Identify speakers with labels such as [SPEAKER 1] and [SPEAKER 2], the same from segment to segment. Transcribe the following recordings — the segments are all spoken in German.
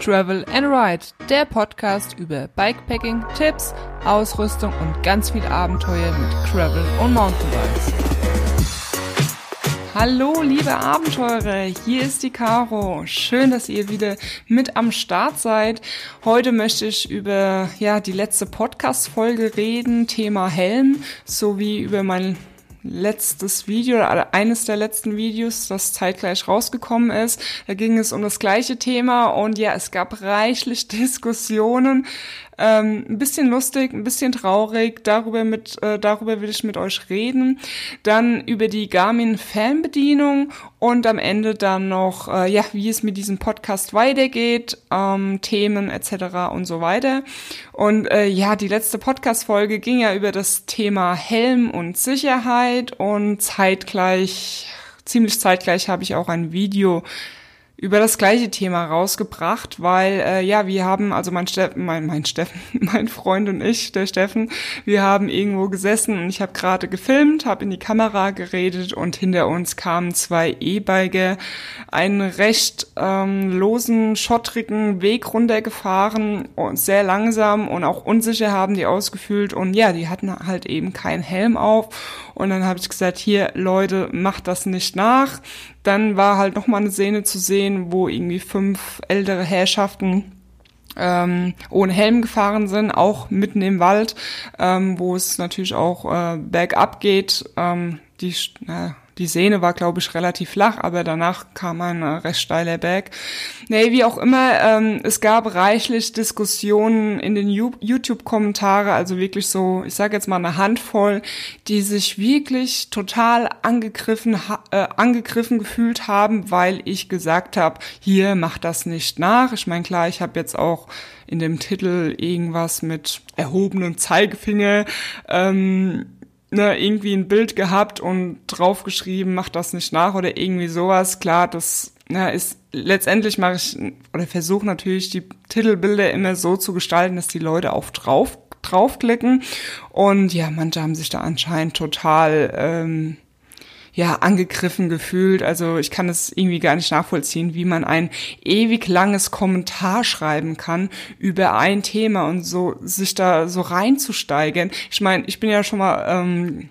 [SPEAKER 1] Travel and Ride, der Podcast über Bikepacking, Tipps, Ausrüstung und ganz viel Abenteuer mit Travel und Mountainbikes. Hallo, liebe Abenteurer, hier ist die Caro. Schön, dass ihr wieder mit am Start seid. Heute möchte ich über ja die letzte Podcast-Folge reden, Thema Helm, sowie über mein letztes Video oder eines der letzten Videos, das zeitgleich rausgekommen ist. Da ging es um das gleiche Thema und ja, es gab reichlich Diskussionen. Ähm, ein bisschen lustig, ein bisschen traurig. Darüber mit, äh, darüber will ich mit euch reden. Dann über die Garmin Fernbedienung und am Ende dann noch, äh, ja, wie es mit diesem Podcast weitergeht, ähm, Themen etc. und so weiter. Und äh, ja, die letzte Podcast-Folge ging ja über das Thema Helm und Sicherheit und zeitgleich, ziemlich zeitgleich habe ich auch ein Video über das gleiche Thema rausgebracht, weil äh, ja, wir haben, also mein Steffen, mein, mein Steffen, mein Freund und ich, der Steffen, wir haben irgendwo gesessen und ich habe gerade gefilmt, habe in die Kamera geredet und hinter uns kamen zwei E-Biker einen recht ähm, losen, schottrigen Weg runtergefahren und sehr langsam und auch unsicher haben die ausgefühlt und ja, die hatten halt eben keinen Helm auf und dann habe ich gesagt, hier Leute, macht das nicht nach dann war halt noch mal eine Szene zu sehen, wo irgendwie fünf ältere Herrschaften ähm, ohne Helm gefahren sind, auch mitten im Wald, ähm, wo es natürlich auch äh, bergab geht. Ähm, die, äh, die Sehne war, glaube ich, relativ flach, aber danach kam ein äh, recht steiler Berg. Nee, wie auch immer, ähm, es gab reichlich Diskussionen in den YouTube-Kommentare, also wirklich so, ich sage jetzt mal eine Handvoll, die sich wirklich total angegriffen, äh, angegriffen gefühlt haben, weil ich gesagt habe, hier, mach das nicht nach. Ich meine, klar, ich habe jetzt auch in dem Titel irgendwas mit erhobenem Zeigefinger ähm, ne, irgendwie ein Bild gehabt und draufgeschrieben, mach das nicht nach oder irgendwie sowas. Klar, das ne, ist letztendlich mache ich oder versuche natürlich die Titelbilder immer so zu gestalten, dass die Leute auch drauf draufklicken. Und ja, manche haben sich da anscheinend total ähm, ja angegriffen gefühlt. Also ich kann es irgendwie gar nicht nachvollziehen, wie man ein ewig langes Kommentar schreiben kann über ein Thema und so sich da so reinzusteigen. Ich meine, ich bin ja schon mal ähm,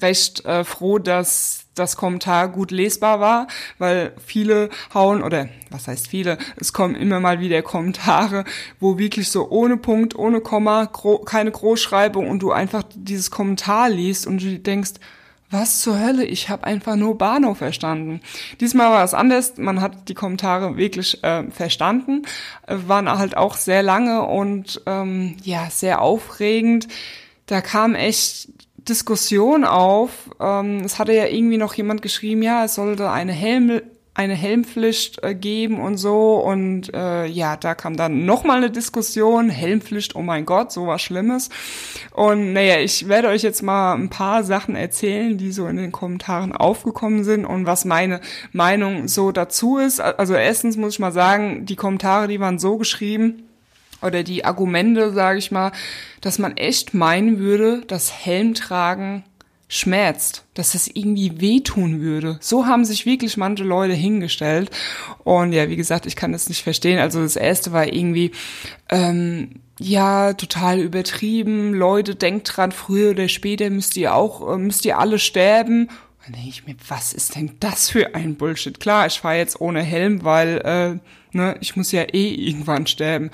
[SPEAKER 1] recht äh, froh, dass das Kommentar gut lesbar war, weil viele hauen, oder was heißt viele, es kommen immer mal wieder Kommentare, wo wirklich so ohne Punkt, ohne Komma, gro keine Großschreibung und du einfach dieses Kommentar liest und du denkst, was zur Hölle? Ich habe einfach nur Bahnhof verstanden. Diesmal war es anders. Man hat die Kommentare wirklich äh, verstanden, waren halt auch sehr lange und ähm, ja sehr aufregend. Da kam echt Diskussion auf. Ähm, es hatte ja irgendwie noch jemand geschrieben, ja, es sollte eine Helm eine Helmpflicht äh, geben und so. Und äh, ja, da kam dann nochmal eine Diskussion. Helmpflicht, oh mein Gott, so was Schlimmes. Und naja, ich werde euch jetzt mal ein paar Sachen erzählen, die so in den Kommentaren aufgekommen sind und was meine Meinung so dazu ist. Also erstens muss ich mal sagen, die Kommentare, die waren so geschrieben, oder die Argumente, sage ich mal, dass man echt meinen würde, dass Helmtragen schmerzt, dass das irgendwie wehtun würde. So haben sich wirklich manche Leute hingestellt. Und ja, wie gesagt, ich kann das nicht verstehen. Also das erste war irgendwie, ähm, ja, total übertrieben. Leute, denkt dran, früher oder später müsst ihr auch, äh, müsst ihr alle sterben. Dann denke ich mir, was ist denn das für ein Bullshit? Klar, ich fahre jetzt ohne Helm, weil äh, ne, ich muss ja eh irgendwann sterben.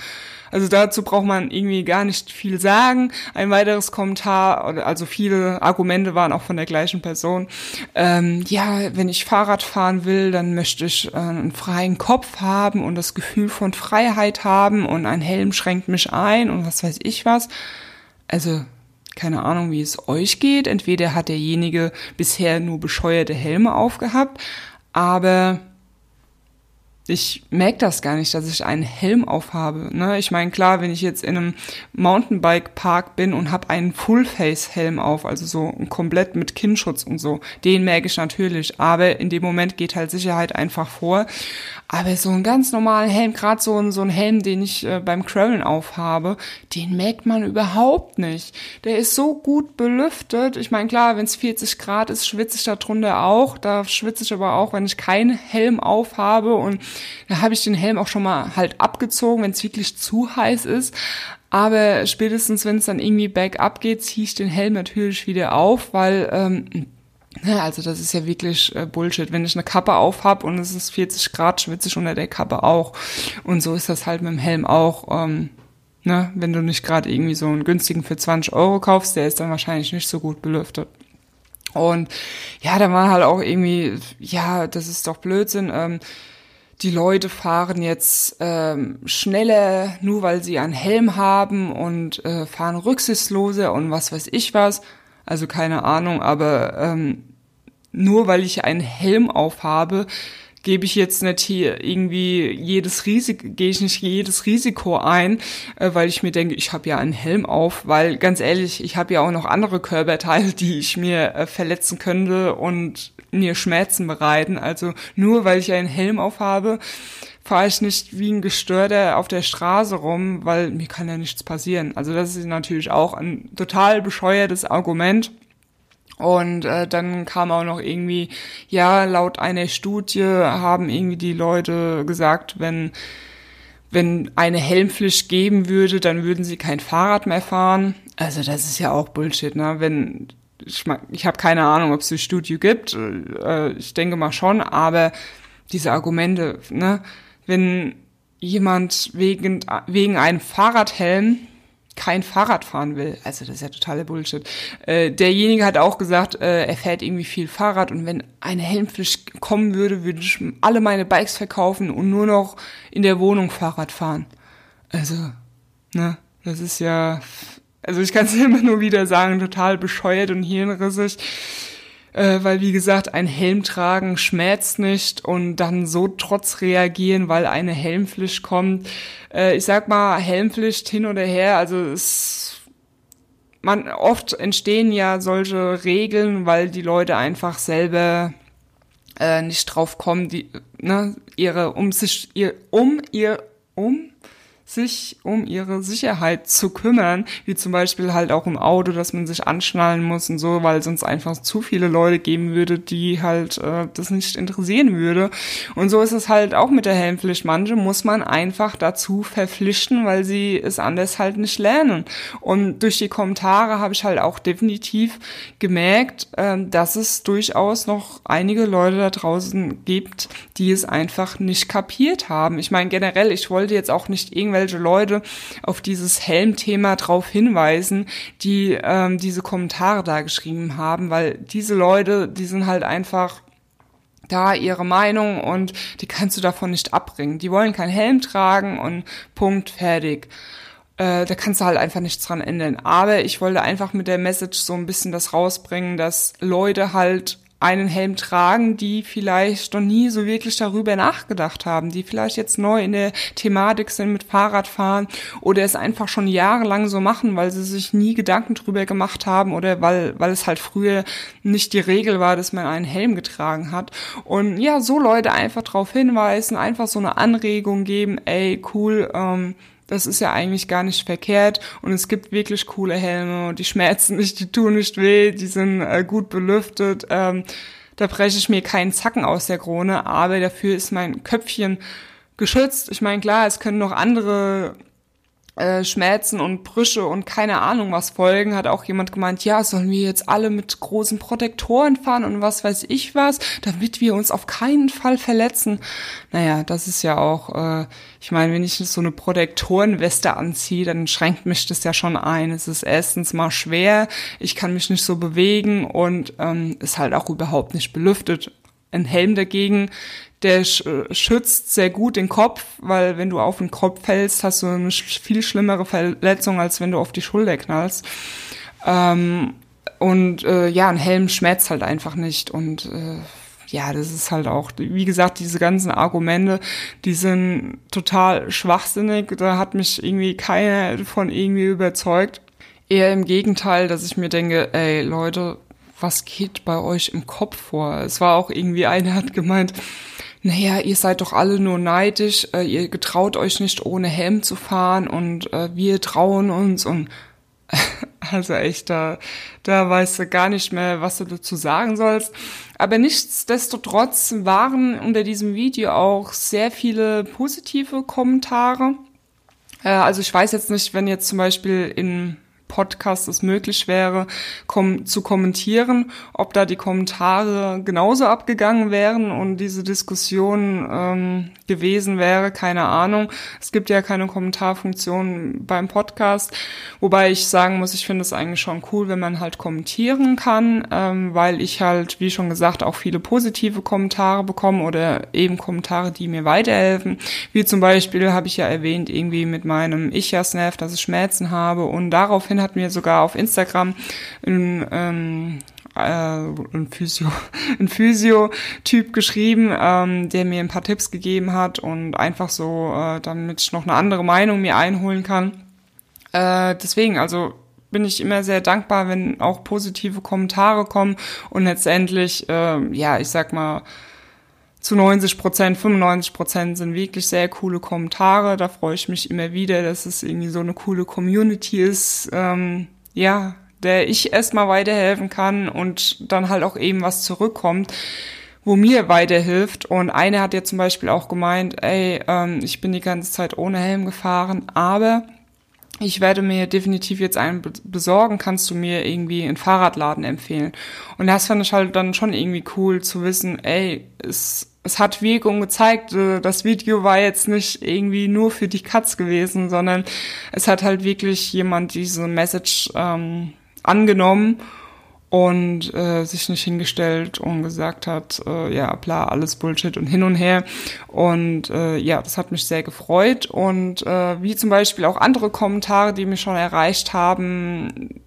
[SPEAKER 1] Also dazu braucht man irgendwie gar nicht viel sagen. Ein weiteres Kommentar, also viele Argumente waren auch von der gleichen Person. Ähm, ja, wenn ich Fahrrad fahren will, dann möchte ich äh, einen freien Kopf haben und das Gefühl von Freiheit haben und ein Helm schränkt mich ein und was weiß ich was. Also keine Ahnung, wie es euch geht. Entweder hat derjenige bisher nur bescheuerte Helme aufgehabt, aber ich merke das gar nicht, dass ich einen Helm aufhabe. Ne? Ich meine, klar, wenn ich jetzt in einem Mountainbike-Park bin und habe einen Full-Face-Helm auf, also so komplett mit Kinnschutz und so, den merke ich natürlich. Aber in dem Moment geht halt Sicherheit einfach vor. Aber so einen ganz normalen Helm, gerade so, ein so ein Helm, den ich äh, beim Craveln aufhabe, den merkt man überhaupt nicht. Der ist so gut belüftet. Ich meine, klar, wenn es 40 Grad ist, schwitze ich da drunter auch. Da schwitze ich aber auch, wenn ich keinen Helm aufhabe und Da habe ich den Helm auch schon mal halt abgezogen, wenn es wirklich zu heiß ist. Aber spätestens, wenn es dann irgendwie bergab geht, ziehe ich den Helm natürlich wieder auf, weil ähm, ja, also das ist ja wirklich äh, Bullshit. Wenn ich eine Kappe auf hab und es ist 40 Grad, schwitze ich unter der Kappe auch. Und so ist das halt mit dem Helm auch. Ähm, ne? Wenn du nicht gerade irgendwie so einen günstigen für 20 Euro kaufst, der ist dann wahrscheinlich nicht so gut belüftet. Und ja, da war halt auch irgendwie, ja, das ist doch Blödsinn. Ähm, die Leute fahren jetzt ähm, schneller, nur weil sie einen Helm haben und äh, fahren rücksichtsloser und was weiß ich was. Also keine Ahnung, aber ähm, nur weil ich einen Helm aufhabe, gebe ich jetzt nicht hier irgendwie jedes Risiko, gehe ich nicht jedes Risiko ein, äh, weil ich mir denke, ich habe ja einen Helm auf, weil ganz ehrlich, ich habe ja auch noch andere Körperteile, die ich mir äh, verletzen könnte und mir Schmerzen bereiten. Also nur weil ich einen Helm aufhabe, fahre ich nicht wie ein Gestörter auf der Straße rum, weil mir kann ja nichts passieren. Also das ist natürlich auch ein total bescheuertes Argument. Und äh, dann kam auch noch irgendwie, ja, laut einer Studie haben irgendwie die Leute gesagt, wenn wenn eine Helmpflicht geben würde, dann würden sie kein Fahrrad mehr fahren. Also das ist ja auch Bullshit, ne? Wenn ich, ich habe keine Ahnung, ob es die Studie gibt. Äh, ich denke mal schon, aber diese Argumente, ne? Wenn jemand wegen, wegen einem Fahrradhelm kein Fahrrad fahren will. Also das ist ja totaler Bullshit. Äh, derjenige hat auch gesagt, äh, er fährt irgendwie viel Fahrrad und wenn eine Helmpflicht kommen würde, würde ich alle meine Bikes verkaufen und nur noch in der Wohnung Fahrrad fahren. Also, ne, das ist ja, also ich kann es immer nur wieder sagen, total bescheuert und hirnrissig äh, weil wie gesagt, ein Helm tragen schmerzt nicht und dann so trotz reagieren, weil eine Helmpflicht kommt. Äh, ich sag mal, Helmpflicht hin oder her, also es man oft entstehen ja solche Regeln, weil die Leute einfach selber äh, nicht drauf kommen, die ne, ihre um sich ihr um ihr um sich um ihre Sicherheit zu kümmern, wie zum Beispiel halt auch im Auto, dass man sich anschnallen muss und so, weil sonst einfach zu viele Leute geben würde, die halt äh, das nicht interessieren würde. Und so ist es halt auch mit der Helmpflicht. Manche muss man einfach dazu verpflichten, weil sie es anders halt nicht lernen. Und durch die Kommentare habe ich halt auch definitiv gemerkt, äh, dass es durchaus noch einige Leute da draußen gibt, die es einfach nicht kapiert haben. Ich meine generell, ich wollte jetzt auch nicht irgendwelche irgendwelche Leute auf dieses Helmthema drauf hinweisen, die ähm, diese Kommentare da geschrieben haben, weil diese Leute, die sind halt einfach da ihre Meinung und die kannst du davon nicht abbringen. Die wollen keinen Helm tragen und Punkt, fertig. Äh, da kannst du halt einfach nichts dran ändern. Aber ich wollte einfach mit der Message so ein bisschen das rausbringen, dass Leute halt einen Helm tragen, die vielleicht noch nie so wirklich darüber nachgedacht haben, die vielleicht jetzt neu in der Thematik sind mit Fahrradfahren oder es einfach schon jahrelang so machen, weil sie sich nie Gedanken drüber gemacht haben oder weil, weil es halt früher nicht die Regel war, dass man einen Helm getragen hat. Und ja, so Leute einfach darauf hinweisen, einfach so eine Anregung geben, ey, cool, ähm, das ist ja eigentlich gar nicht verkehrt und es gibt wirklich coole Helme die schmerzen nicht, die tun nicht weh, die sind äh, gut belüftet. Ähm, da breche ich mir keinen Zacken aus der Krone, aber dafür ist mein Köpfchen geschützt. Ich meine, klar, es können noch andere äh, Schmerzen und Brüche und keine Ahnung was folgen, hat auch jemand gemeint, ja, sollen wir jetzt alle mit großen Protektoren fahren und was weiß ich was, damit wir uns auf keinen Fall verletzen. Naja, das ist ja auch, äh, ich meine, wenn ich so eine Protektorenweste anziehe, dann schränkt mich das ja schon ein. Es ist erstens mal schwer, ich kann mich nicht so bewegen und ähm, ist halt auch überhaupt nicht belüftet. Ein Helm dagegen der schützt sehr gut den Kopf, weil wenn du auf den Kopf fällst, hast du eine viel schlimmere Verletzung, als wenn du auf die Schulter knallst. Ähm, und äh, ja, ein Helm schmerzt halt einfach nicht und äh, ja, das ist halt auch, wie gesagt, diese ganzen Argumente, die sind total schwachsinnig. Da hat mich irgendwie keiner von irgendwie überzeugt. Eher im Gegenteil, dass ich mir denke, ey Leute, was geht bei euch im Kopf vor? Es war auch irgendwie einer hat gemeint, naja, ihr seid doch alle nur neidisch, äh, ihr getraut euch nicht ohne Helm zu fahren und äh, wir trauen uns und Also echt, da, da weißt du gar nicht mehr, was du dazu sagen sollst. Aber nichtsdestotrotz waren unter diesem Video auch sehr viele positive Kommentare. Äh, also ich weiß jetzt nicht, wenn jetzt zum Beispiel in Podcast es möglich wäre, kom zu kommentieren, ob da die Kommentare genauso abgegangen wären und diese Diskussion ähm, gewesen wäre, keine Ahnung. Es gibt ja keine Kommentarfunktion beim Podcast, wobei ich sagen muss, ich finde es eigentlich schon cool, wenn man halt kommentieren kann, ähm, weil ich halt, wie schon gesagt, auch viele positive Kommentare bekomme oder eben Kommentare, die mir weiterhelfen. Wie zum Beispiel habe ich ja erwähnt, irgendwie mit meinem Ich-Jasnef, dass ich Schmerzen habe und daraufhin hat mir sogar auf Instagram ein, ähm, äh, ein Physio, ein Physio-Typ geschrieben, ähm, der mir ein paar Tipps gegeben hat und einfach so, äh, damit ich noch eine andere Meinung mir einholen kann. Äh, deswegen, also bin ich immer sehr dankbar, wenn auch positive Kommentare kommen und letztendlich, äh, ja, ich sag mal, zu 90 Prozent, 95 Prozent sind wirklich sehr coole Kommentare. Da freue ich mich immer wieder, dass es irgendwie so eine coole Community ist, ähm, ja, der ich erstmal weiterhelfen kann und dann halt auch eben was zurückkommt, wo mir weiterhilft. Und eine hat ja zum Beispiel auch gemeint, ey, ähm, ich bin die ganze Zeit ohne Helm gefahren, aber ich werde mir definitiv jetzt einen besorgen, kannst du mir irgendwie einen Fahrradladen empfehlen? Und das fand ich halt dann schon irgendwie cool zu wissen, ey, es es hat Wirkung gezeigt. Äh, das Video war jetzt nicht irgendwie nur für die Katz gewesen, sondern es hat halt wirklich jemand diese Message ähm, angenommen und äh, sich nicht hingestellt und gesagt hat, äh, ja, bla, alles Bullshit und hin und her. Und äh, ja, das hat mich sehr gefreut. Und äh, wie zum Beispiel auch andere Kommentare, die mich schon erreicht haben,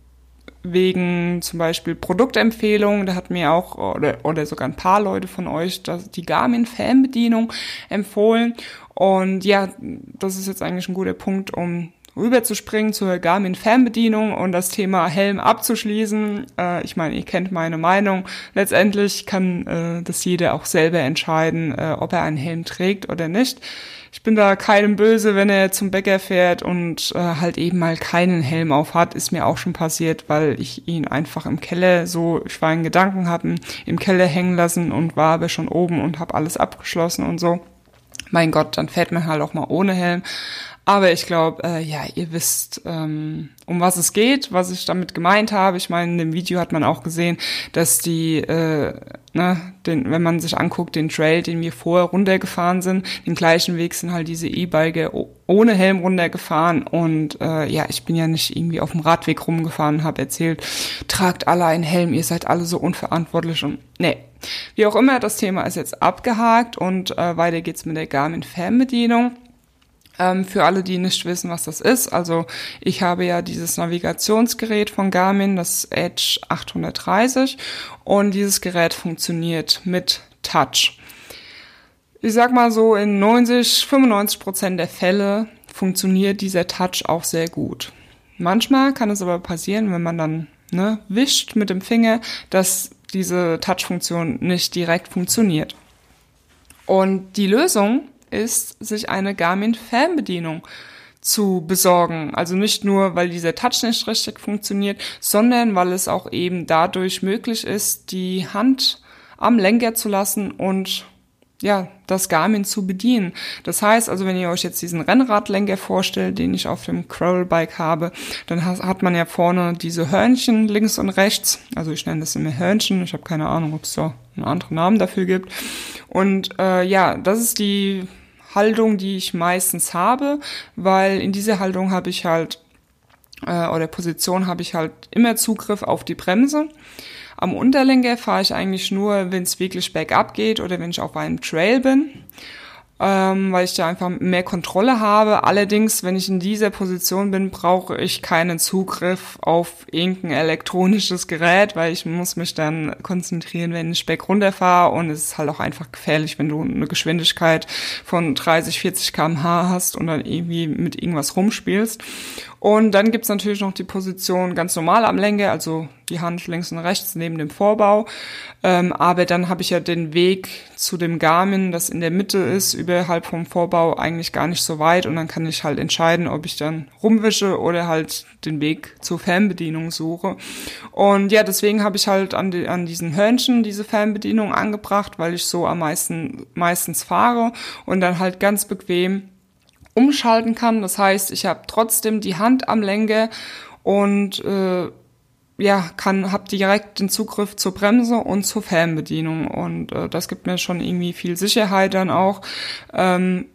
[SPEAKER 1] wegen zum Beispiel Produktempfehlungen. Da hat mir auch oder, oder sogar ein paar Leute von euch das, die Garmin Fernbedienung empfohlen. Und ja, das ist jetzt eigentlich ein guter Punkt, um rüberzuspringen zur Garmin Fernbedienung und das Thema Helm abzuschließen. Äh, ich meine, ihr kennt meine Meinung. Letztendlich kann äh, das jeder auch selber entscheiden, äh, ob er einen Helm trägt oder nicht. Ich bin da keinem böse, wenn er zum Bäcker fährt und äh, halt eben mal keinen Helm auf hat. Ist mir auch schon passiert, weil ich ihn einfach im Keller so, ich war in Gedanken, haben im Keller hängen lassen und war aber schon oben und habe alles abgeschlossen und so. Mein Gott, dann fährt man halt auch mal ohne Helm. Aber ich glaube, äh, ja, ihr wisst, ähm, um was es geht, was ich damit gemeint habe. Ich meine, in dem Video hat man auch gesehen, dass die, äh, ne, den, wenn man sich anguckt, den Trail, den wir vorher runtergefahren sind, den gleichen Weg sind halt diese E-Biker ohne Helm runtergefahren. Und äh, ja, ich bin ja nicht irgendwie auf dem Radweg rumgefahren, habe erzählt, tragt alle einen Helm, ihr seid alle so unverantwortlich und nee. Wie auch immer, das Thema ist jetzt abgehakt und äh, weiter geht's mit der Garmin Fernbedienung. Ähm, für alle, die nicht wissen, was das ist, also ich habe ja dieses Navigationsgerät von Garmin, das Edge 830 und dieses Gerät funktioniert mit Touch. Ich sag mal so, in 90, 95 Prozent der Fälle funktioniert dieser Touch auch sehr gut. Manchmal kann es aber passieren, wenn man dann ne, wischt mit dem Finger, dass diese Touch-Funktion nicht direkt funktioniert. Und die Lösung ist, sich eine Garmin Fernbedienung zu besorgen. Also nicht nur, weil dieser Touch nicht richtig funktioniert, sondern weil es auch eben dadurch möglich ist, die Hand am Lenker zu lassen und ja, das Garmin zu bedienen. Das heißt also, wenn ihr euch jetzt diesen Rennradlenker vorstellt, den ich auf dem Crawl-Bike habe, dann hat man ja vorne diese Hörnchen links und rechts. Also ich nenne das immer Hörnchen. Ich habe keine Ahnung, ob es so einen anderen Namen dafür gibt. Und äh, ja, das ist die Haltung, die ich meistens habe, weil in dieser Haltung habe ich halt äh, oder Position habe ich halt immer Zugriff auf die Bremse. Am Unterlenker fahre ich eigentlich nur, wenn es wirklich bergab geht oder wenn ich auf einem Trail bin ähm, weil ich da einfach mehr Kontrolle habe. Allerdings, wenn ich in dieser Position bin, brauche ich keinen Zugriff auf irgendein elektronisches Gerät, weil ich muss mich dann konzentrieren, wenn ich Speck runterfahre und es ist halt auch einfach gefährlich, wenn du eine Geschwindigkeit von 30, 40 kmh hast und dann irgendwie mit irgendwas rumspielst. Und dann gibt's natürlich noch die Position ganz normal am Lenker, also die Hand links und rechts neben dem Vorbau. Ähm, aber dann habe ich ja den Weg zu dem Garmin, das in der Mitte ist, überhalb vom Vorbau, eigentlich gar nicht so weit. Und dann kann ich halt entscheiden, ob ich dann rumwische oder halt den Weg zur Fernbedienung suche. Und ja, deswegen habe ich halt an, die, an diesen Hörnchen diese Fernbedienung angebracht, weil ich so am meisten meistens fahre und dann halt ganz bequem umschalten kann. Das heißt, ich habe trotzdem die Hand am Lenker und äh, ja, kann, habe direkt den Zugriff zur Bremse und zur Fernbedienung und äh, das gibt mir schon irgendwie viel Sicherheit dann auch, ähm,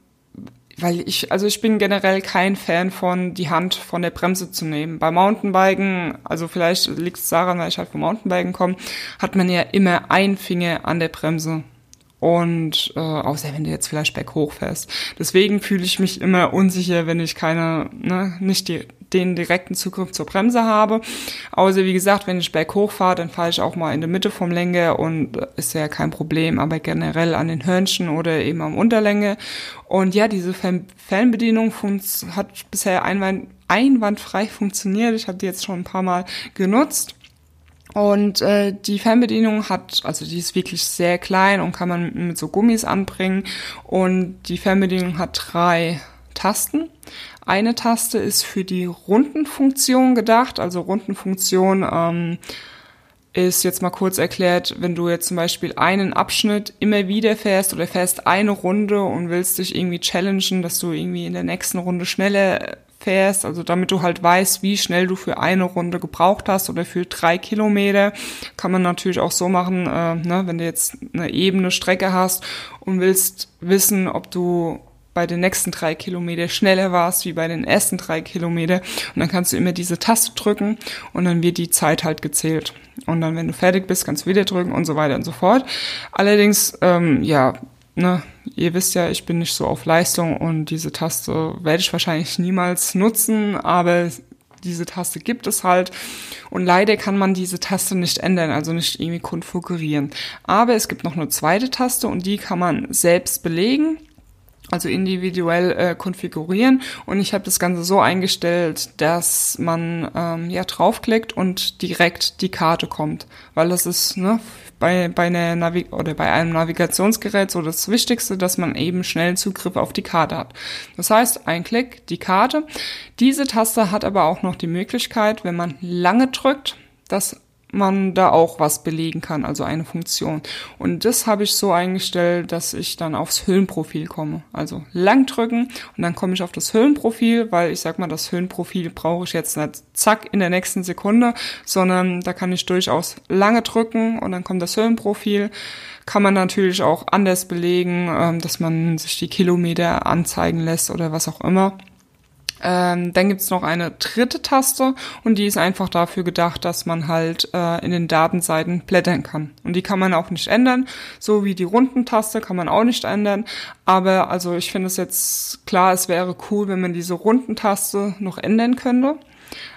[SPEAKER 1] weil ich, also ich bin generell kein Fan von, die Hand von der Bremse zu nehmen. Bei Mountainbiken, also vielleicht liegt es daran, weil ich halt vom Mountainbiken komme, hat man ja immer ein Finger an der Bremse und äh, außer wenn du jetzt vielleicht berghoch fährst. Deswegen fühle ich mich immer unsicher, wenn ich keine, ne, nicht die, den direkten Zugriff zur Bremse habe. Außer wie gesagt, wenn ich berghoch fahre, dann fahre ich auch mal in der Mitte vom Lenker und äh, ist ja kein Problem, aber generell an den Hörnchen oder eben am Unterlänge. Und ja, diese Fernbedienung hat bisher einwand einwandfrei funktioniert. Ich habe die jetzt schon ein paar Mal genutzt. Und äh, die Fernbedienung hat, also die ist wirklich sehr klein und kann man mit so Gummis anbringen. Und die Fernbedienung hat drei Tasten. Eine Taste ist für die Rundenfunktion gedacht. Also Rundenfunktion ähm, ist jetzt mal kurz erklärt, wenn du jetzt zum Beispiel einen Abschnitt immer wieder fährst oder fährst eine Runde und willst dich irgendwie challengen, dass du irgendwie in der nächsten Runde schneller fährst, also damit du halt weißt, wie schnell du für eine Runde gebraucht hast oder für drei Kilometer, kann man natürlich auch so machen, äh, ne, wenn du jetzt eine ebene Strecke hast und willst wissen, ob du bei den nächsten drei Kilometer schneller warst wie bei den ersten drei Kilometer. Und dann kannst du immer diese Taste drücken und dann wird die Zeit halt gezählt. Und dann, wenn du fertig bist, kannst du wieder drücken und so weiter und so fort. Allerdings, ähm, ja, ne, ihr wisst ja, ich bin nicht so auf Leistung und diese Taste werde ich wahrscheinlich niemals nutzen, aber diese Taste gibt es halt. Und leider kann man diese Taste nicht ändern, also nicht irgendwie konfigurieren. Aber es gibt noch eine zweite Taste und die kann man selbst belegen also individuell äh, konfigurieren. Und ich habe das Ganze so eingestellt, dass man ähm, ja draufklickt und direkt die Karte kommt, weil das ist ne, bei bei einer Navi oder bei einem Navigationsgerät so das Wichtigste, dass man eben schnell Zugriff auf die Karte hat. Das heißt, ein Klick die Karte. Diese Taste hat aber auch noch die Möglichkeit, wenn man lange drückt, dass man da auch was belegen kann, also eine Funktion. Und das habe ich so eingestellt, dass ich dann aufs Höhenprofil komme. Also lang drücken und dann komme ich auf das Höhenprofil, weil ich sag mal, das Höhenprofil brauche ich jetzt nicht zack in der nächsten Sekunde, sondern da kann ich durchaus lange drücken und dann kommt das Höhenprofil. Kann man natürlich auch anders belegen, ähm, dass man sich die Kilometer anzeigen lässt oder was auch immer. Ähm, dann gibt's noch eine dritte Taste und die ist einfach dafür gedacht, dass man halt äh, in den Datenseiten blättern kann. Und die kann man auch nicht ändern, so wie die runden Taste kann man auch nicht ändern. Aber also ich finde es jetzt klar, es wäre cool, wenn man diese runden Taste noch ändern könnte.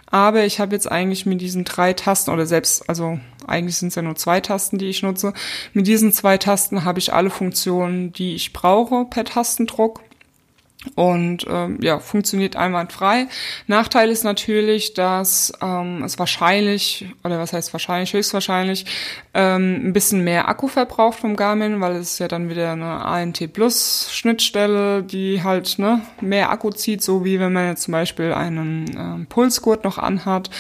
[SPEAKER 1] Aber ich habe jetzt eigentlich mit diesen drei Tasten oder selbst, also eigentlich sind es ja nur zwei Tasten, die ich nutze. Mit diesen zwei Tasten habe ich alle Funktionen, die ich brauche per Tastendruck und ähm, ja, funktioniert einwandfrei. Nachteil ist natürlich, dass ähm, es wahrscheinlich, oder was heißt wahrscheinlich, höchstwahrscheinlich, ähm, ein bisschen mehr Akku verbraucht vom Garmin, weil es ja dann wieder eine ANT Plus Schnittstelle, die halt ne, mehr Akku zieht, so wie wenn man jetzt zum Beispiel einen ähm, Pulsgurt noch anhat,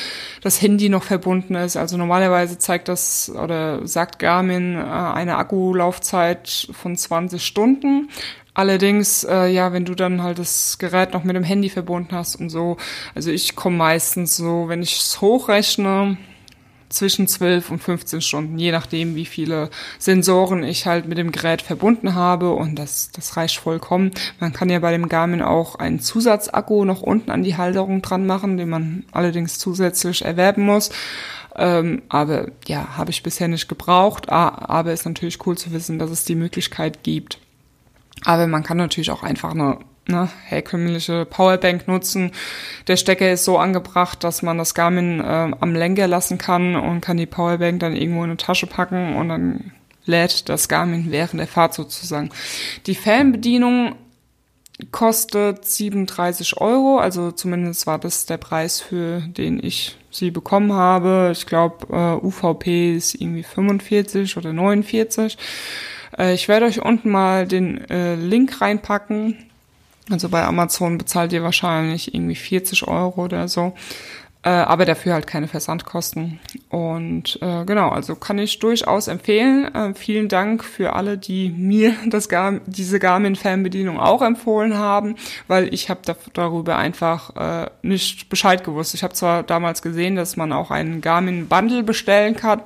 [SPEAKER 1] das Handy noch verbunden ist. Also normalerweise zeigt das oder sagt Garmin äh, eine Akkulaufzeit von 20 Stunden. Allerdings, äh, ja, wenn du dann halt das Gerät noch mit dem Handy verbunden hast und so, also ich komme meistens so, wenn ich es hochrechne, zwischen 12 und 15 Stunden, je nachdem, wie viele Sensoren ich halt mit dem Gerät verbunden habe und das, das reicht vollkommen. Man kann ja bei dem Garmin auch einen Zusatzakku noch unten an die Halterung dran machen, den man allerdings zusätzlich erwerben muss. Ähm, aber ja, habe ich bisher nicht gebraucht, aber ist natürlich cool zu wissen, dass es die Möglichkeit gibt. Aber man kann natürlich auch einfach eine ne, herkömmliche Powerbank nutzen. Der Stecker ist so angebracht, dass man das Garmin äh, am Lenker lassen kann und kann die Powerbank dann irgendwo in eine Tasche packen und dann lädt das Garmin während der Fahrt sozusagen. Die Fernbedienung kostet 37 Euro, also zumindest war das der Preis, für den ich sie bekommen habe. Ich glaube, äh, UVP ist irgendwie 45 oder 49. Äh, ich werde euch unten mal den äh, Link reinpacken. Also bei Amazon bezahlt ihr wahrscheinlich irgendwie 40 Euro oder so äh, aber dafür halt keine Versandkosten. Und äh, genau, also kann ich durchaus empfehlen. Äh, vielen Dank für alle, die mir das Gar diese Garmin-Fernbedienung auch empfohlen haben, weil ich habe da darüber einfach äh, nicht Bescheid gewusst. Ich habe zwar damals gesehen, dass man auch einen Garmin-Bundle bestellen kann,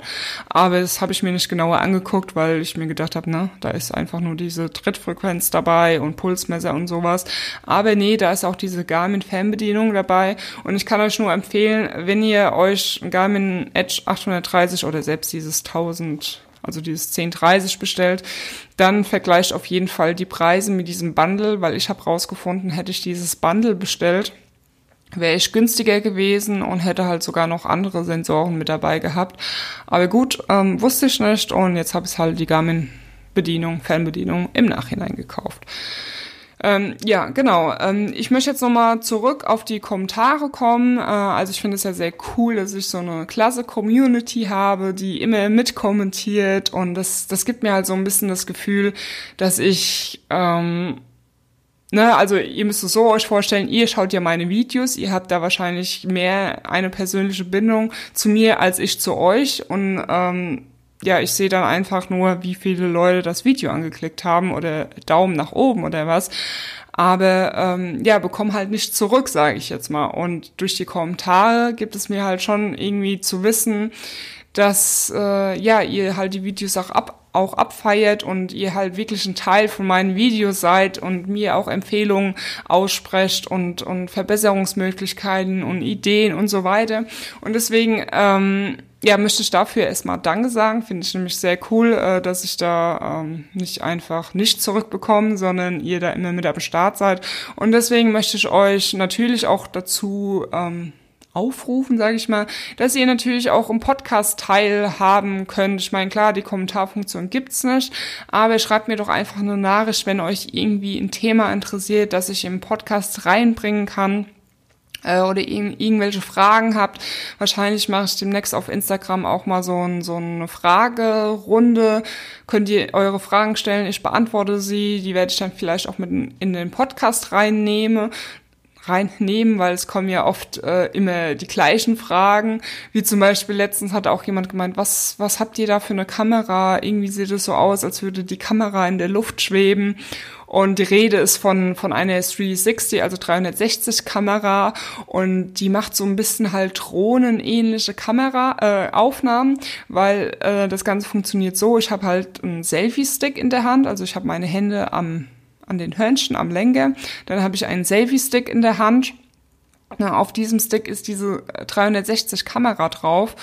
[SPEAKER 1] aber das habe ich mir nicht genauer angeguckt, weil ich mir gedacht habe, ne, da ist einfach nur diese Trittfrequenz dabei und Pulsmesser und sowas. Aber nee, da ist auch diese Garmin-Fernbedienung dabei und ich kann euch nur empfehlen, empfehlen, wenn ihr euch Garmin Edge 830 oder selbst dieses 1000 also dieses 1030 bestellt, dann vergleicht auf jeden Fall die Preise mit diesem Bundle, weil ich habe rausgefunden, hätte ich dieses Bundle bestellt, wäre ich günstiger gewesen und hätte halt sogar noch andere Sensoren mit dabei gehabt. Aber gut, ähm, wusste ich nicht und jetzt habe ich halt die Garmin-Bedienung, Fernbedienung im Nachhinein gekauft. Ähm, ja, genau. Ähm, ich möchte jetzt nochmal zurück auf die Kommentare kommen. Äh, also ich finde es ja sehr cool, dass ich so eine klasse Community habe, die immer mitkommentiert und das, das gibt mir halt so ein bisschen das Gefühl, dass ich ähm, Ne, also ihr müsst es so euch vorstellen, ihr schaut ja meine Videos, ihr habt da wahrscheinlich mehr eine persönliche Bindung zu mir als ich zu euch und ähm, ja, ich sehe dann einfach nur, wie viele Leute das Video angeklickt haben oder Daumen nach oben oder was. Aber ähm, ja, bekomme halt nicht zurück, sage ich jetzt mal. Und durch die Kommentare gibt es mir halt schon irgendwie zu wissen, dass äh, ja ihr halt die Videos auch ab auch abfeiert und ihr halt wirklich ein Teil von meinen Videos seid und mir auch Empfehlungen aussprecht und und Verbesserungsmöglichkeiten und Ideen und so weiter. Und deswegen ähm, ja, möchte ich dafür erstmal Danke sagen. Finde ich nämlich sehr cool, äh, dass ich da ähm, nicht einfach nicht zurückbekomme, sondern ihr da immer mit am Start seid. Und deswegen möchte ich euch natürlich auch dazu ähm, aufrufen, sage ich mal, dass ihr natürlich auch im Podcast teilhaben könnt. Ich meine, klar, die Kommentarfunktion gibt's nicht, aber schreibt mir doch einfach eine Nachricht, wenn euch irgendwie ein Thema interessiert, das ich im Podcast reinbringen kann äh, oder ir irgendwelche Fragen habt. Wahrscheinlich mache ich demnächst auf Instagram auch mal so, ein, so eine Fragerunde. Könnt ihr eure Fragen stellen, ich beantworte sie. Die werde ich dann vielleicht auch mit in den Podcast reinnehmen reinnehmen, weil es kommen ja oft äh, immer die gleichen Fragen. Wie zum Beispiel letztens hat auch jemand gemeint, was, was habt ihr da für eine Kamera? Irgendwie sieht es so aus, als würde die Kamera in der Luft schweben. Und die Rede ist von, von einer 360, also 360 Kamera. Und die macht so ein bisschen halt Drohnenähnliche Kamera, äh, Aufnahmen, weil äh, das Ganze funktioniert so. Ich habe halt einen Selfie-Stick in der Hand, also ich habe meine Hände am, an den Hörnchen, am Lenker. Dann habe ich einen Selfie-Stick in der Hand. Na, auf diesem Stick ist diese 360 Kamera drauf.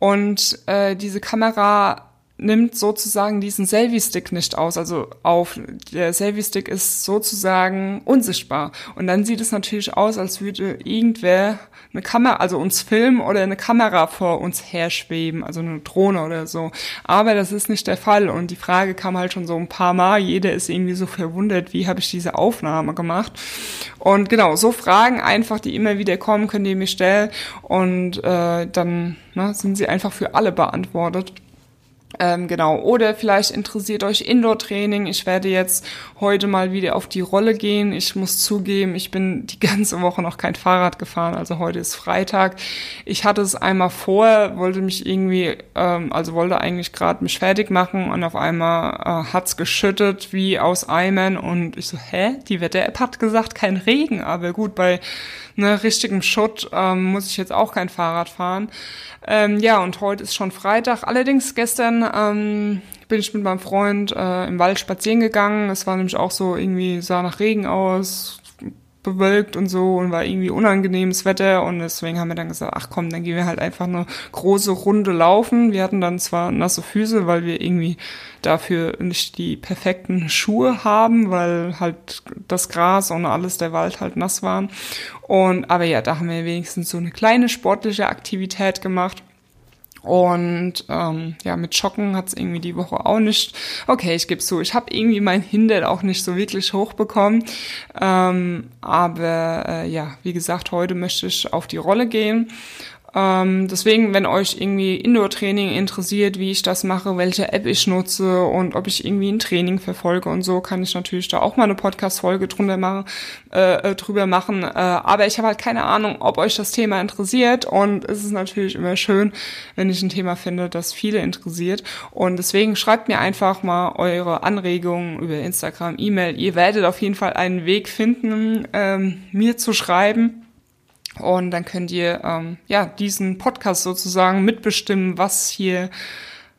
[SPEAKER 1] Und äh, diese Kamera nimmt sozusagen diesen Selfie-Stick nicht aus, also auf. Der Selfie-Stick ist sozusagen unsichtbar. Und dann sieht es natürlich aus, als würde irgendwer eine Kamera, also uns filmen oder eine Kamera vor uns herschweben, also eine Drohne oder so. Aber das ist nicht der Fall. Und die Frage kam halt schon so ein paar Mal. Jeder ist irgendwie so verwundert, wie habe ich diese Aufnahme gemacht. Und genau, so Fragen einfach, die immer wieder kommen, könnt ihr mir stellen. Und äh, dann ne, sind sie einfach für alle beantwortet. Ähm, genau. Oder vielleicht interessiert euch Indoor-Training. Ich werde jetzt heute mal wieder auf die Rolle gehen. Ich muss zugeben, ich bin die ganze Woche noch kein Fahrrad gefahren. Also heute ist Freitag. Ich hatte es einmal vor, wollte mich irgendwie, ähm, also wollte eigentlich gerade mich fertig machen und auf einmal äh, hat's geschüttet wie aus Eimern und ich so, hä? Die Wetter-App hat gesagt, kein Regen. Aber gut, bei ne, richtigem Schutt ähm, muss ich jetzt auch kein Fahrrad fahren. Ähm, ja, und heute ist schon Freitag. Allerdings gestern ähm, bin ich mit meinem Freund äh, im Wald spazieren gegangen. Es war nämlich auch so irgendwie, sah nach Regen aus, bewölkt und so und war irgendwie unangenehmes Wetter und deswegen haben wir dann gesagt, ach komm, dann gehen wir halt einfach eine große Runde laufen. Wir hatten dann zwar nasse Füße, weil wir irgendwie dafür nicht die perfekten Schuhe haben, weil halt das Gras und alles der Wald halt nass waren. Und aber ja, da haben wir wenigstens so eine kleine sportliche Aktivität gemacht. Und ähm, ja, mit Schocken hat's irgendwie die Woche auch nicht. Okay, ich gebe zu, ich habe irgendwie mein Hindert auch nicht so wirklich hochbekommen. Ähm, aber äh, ja, wie gesagt, heute möchte ich auf die Rolle gehen ähm, deswegen, wenn euch irgendwie Indoor-Training interessiert, wie ich das mache, welche App ich nutze und ob ich irgendwie ein Training verfolge und so, kann ich natürlich da auch mal eine Podcast-Folge drüber machen. Äh, äh, drüber machen. Äh, aber ich habe halt keine Ahnung, ob euch das Thema interessiert und es ist natürlich immer schön, wenn ich ein Thema finde, das viele interessiert. Und deswegen schreibt mir einfach mal eure Anregungen über Instagram, E-Mail. Ihr werdet auf jeden Fall einen Weg finden, ähm, mir zu schreiben und dann könnt ihr ähm, ja diesen Podcast sozusagen mitbestimmen, was hier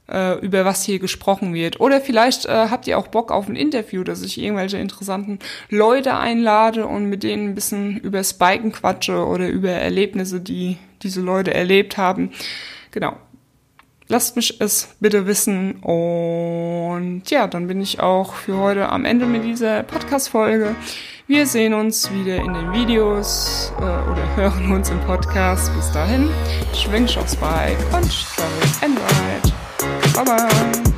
[SPEAKER 1] äh, über was hier gesprochen wird. Oder vielleicht äh, habt ihr auch Bock auf ein Interview, dass ich irgendwelche interessanten Leute einlade und mit denen ein bisschen über Spiken quatsche oder über Erlebnisse, die diese Leute erlebt haben. Genau. Lasst mich es bitte wissen. Und ja, dann bin ich auch für heute am Ende mit dieser Podcast-Folge. Wir sehen uns wieder in den Videos äh, oder hören uns im Podcast. Bis dahin, schwingt aufs Bike und travel and ride. Bye bye.